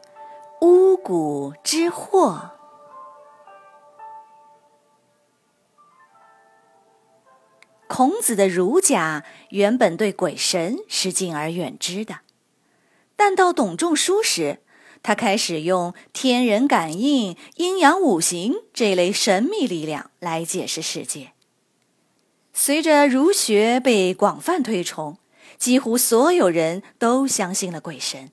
《巫蛊之祸》。孔子的儒家原本对鬼神是敬而远之的，但到董仲舒时，他开始用天人感应、阴阳五行这类神秘力量来解释世界。随着儒学被广泛推崇。几乎所有人都相信了鬼神，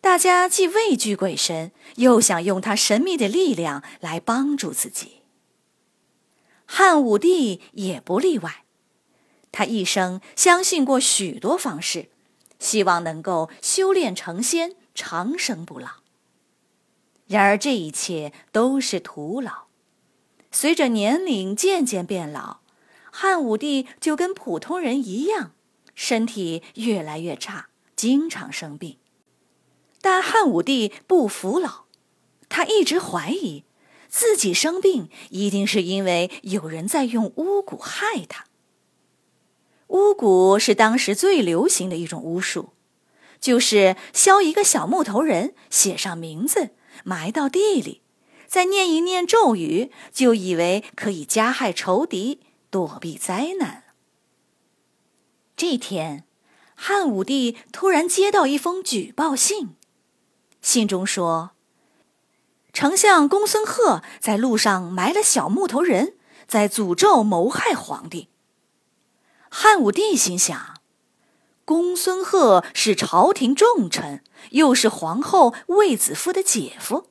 大家既畏惧鬼神，又想用他神秘的力量来帮助自己。汉武帝也不例外，他一生相信过许多方式，希望能够修炼成仙，长生不老。然而这一切都是徒劳。随着年龄渐渐变老，汉武帝就跟普通人一样。身体越来越差，经常生病。但汉武帝不服老，他一直怀疑自己生病一定是因为有人在用巫蛊害他。巫蛊是当时最流行的一种巫术，就是削一个小木头人，写上名字，埋到地里，再念一念咒语，就以为可以加害仇敌，躲避灾难。这天，汉武帝突然接到一封举报信，信中说：“丞相公孙贺在路上埋了小木头人，在诅咒谋害皇帝。”汉武帝心想：“公孙贺是朝廷重臣，又是皇后卫子夫的姐夫，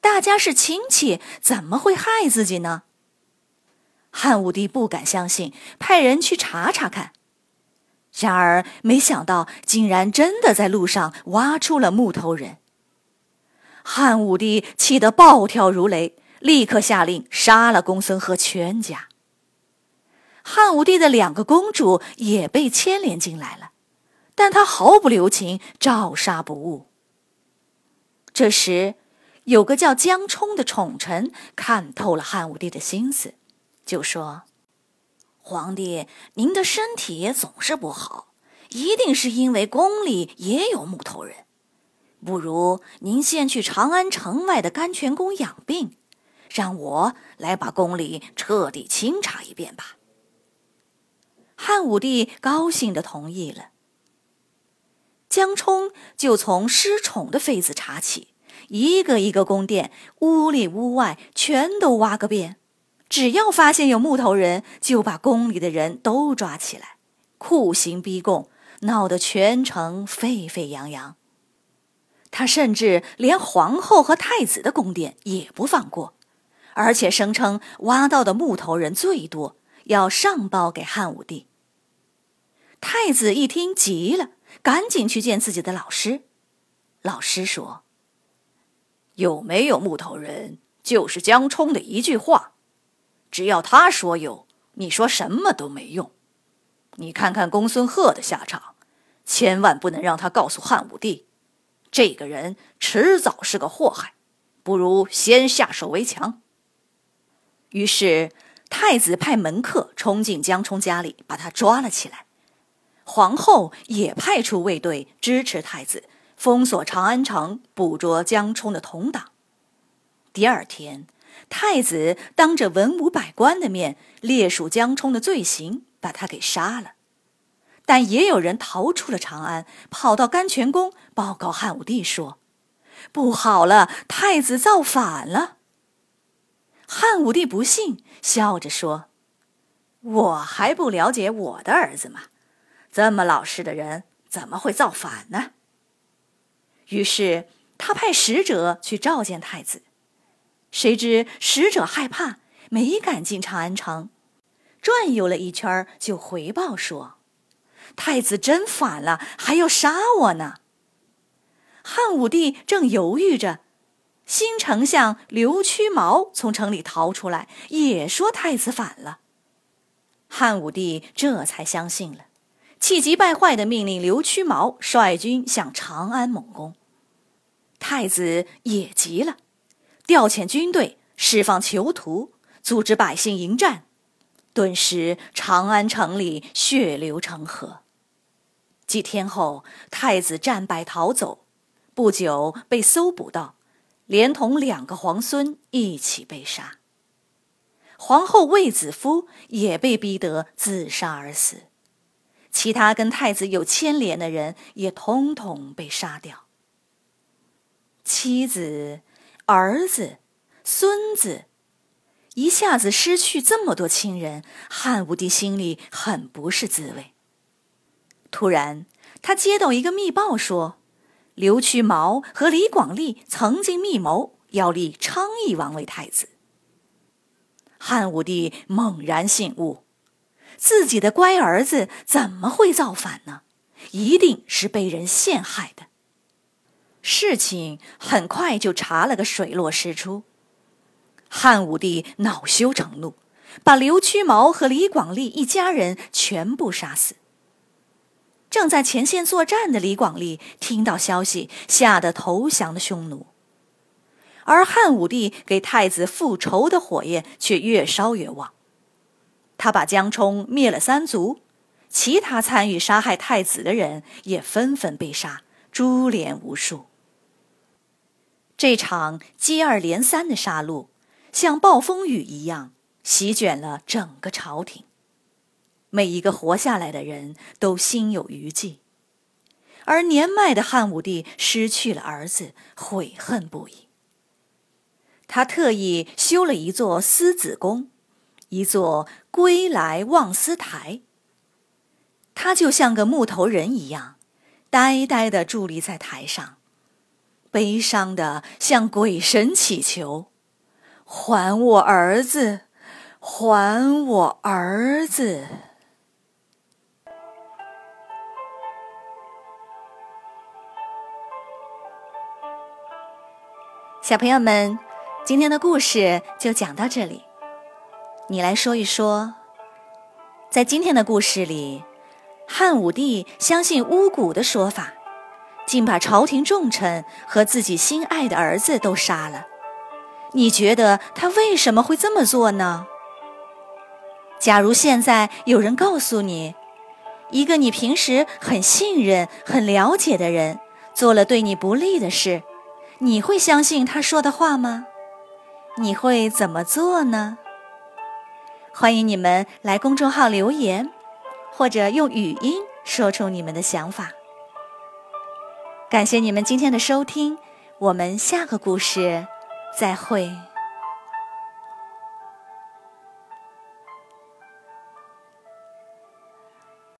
大家是亲戚，怎么会害自己呢？”汉武帝不敢相信，派人去查查看。然而，没想到竟然真的在路上挖出了木头人。汉武帝气得暴跳如雷，立刻下令杀了公孙贺全家。汉武帝的两个公主也被牵连进来了，但他毫不留情，照杀不误。这时，有个叫江充的宠臣看透了汉武帝的心思，就说。皇帝，您的身体总是不好，一定是因为宫里也有木头人。不如您先去长安城外的甘泉宫养病，让我来把宫里彻底清查一遍吧。汉武帝高兴的同意了。江充就从失宠的妃子查起，一个一个宫殿，屋里屋外全都挖个遍。只要发现有木头人，就把宫里的人都抓起来，酷刑逼供，闹得全城沸沸扬扬。他甚至连皇后和太子的宫殿也不放过，而且声称挖到的木头人最多，要上报给汉武帝。太子一听急了，赶紧去见自己的老师。老师说：“有没有木头人，就是江充的一句话。”只要他说有，你说什么都没用。你看看公孙贺的下场，千万不能让他告诉汉武帝，这个人迟早是个祸害，不如先下手为强。于是太子派门客冲进江充家里，把他抓了起来。皇后也派出卫队支持太子，封锁长安城，捕捉江充的同党。第二天。太子当着文武百官的面列数江充的罪行，把他给杀了。但也有人逃出了长安，跑到甘泉宫报告汉武帝说：“不好了，太子造反了。”汉武帝不信，笑着说：“我还不了解我的儿子吗？这么老实的人，怎么会造反呢？”于是他派使者去召见太子。谁知使者害怕，没敢进长安城，转悠了一圈就回报说：“太子真反了，还要杀我呢。”汉武帝正犹豫着，新丞相刘屈毛从城里逃出来，也说太子反了。汉武帝这才相信了，气急败坏的命令刘屈毛率军向长安猛攻。太子也急了，调遣军队，释放囚徒，组织百姓迎战。顿时，长安城里血流成河。几天后，太子战败逃走，不久被搜捕到，连同两个皇孙一起被杀。皇后卫子夫也被逼得自杀而死，其他跟太子有牵连的人也统统被杀掉。妻子、儿子、孙子。一下子失去这么多亲人，汉武帝心里很不是滋味。突然，他接到一个密报，说刘屈毛和李广利曾经密谋要立昌邑王为太子。汉武帝猛然醒悟，自己的乖儿子怎么会造反呢？一定是被人陷害的。事情很快就查了个水落石出。汉武帝恼羞成怒，把刘屈毛和李广利一家人全部杀死。正在前线作战的李广利听到消息，吓得投降了匈奴。而汉武帝给太子复仇的火焰却越烧越旺，他把江充灭了三族，其他参与杀害太子的人也纷纷被杀，株连无数。这场接二连三的杀戮。像暴风雨一样席卷了整个朝廷，每一个活下来的人都心有余悸，而年迈的汉武帝失去了儿子，悔恨不已。他特意修了一座思子宫，一座归来望思台。他就像个木头人一样，呆呆地伫立在台上，悲伤的向鬼神祈求。还我儿子，还我儿子！小朋友们，今天的故事就讲到这里。你来说一说，在今天的故事里，汉武帝相信巫蛊的说法，竟把朝廷重臣和自己心爱的儿子都杀了。你觉得他为什么会这么做呢？假如现在有人告诉你，一个你平时很信任、很了解的人做了对你不利的事，你会相信他说的话吗？你会怎么做呢？欢迎你们来公众号留言，或者用语音说出你们的想法。感谢你们今天的收听，我们下个故事。再会。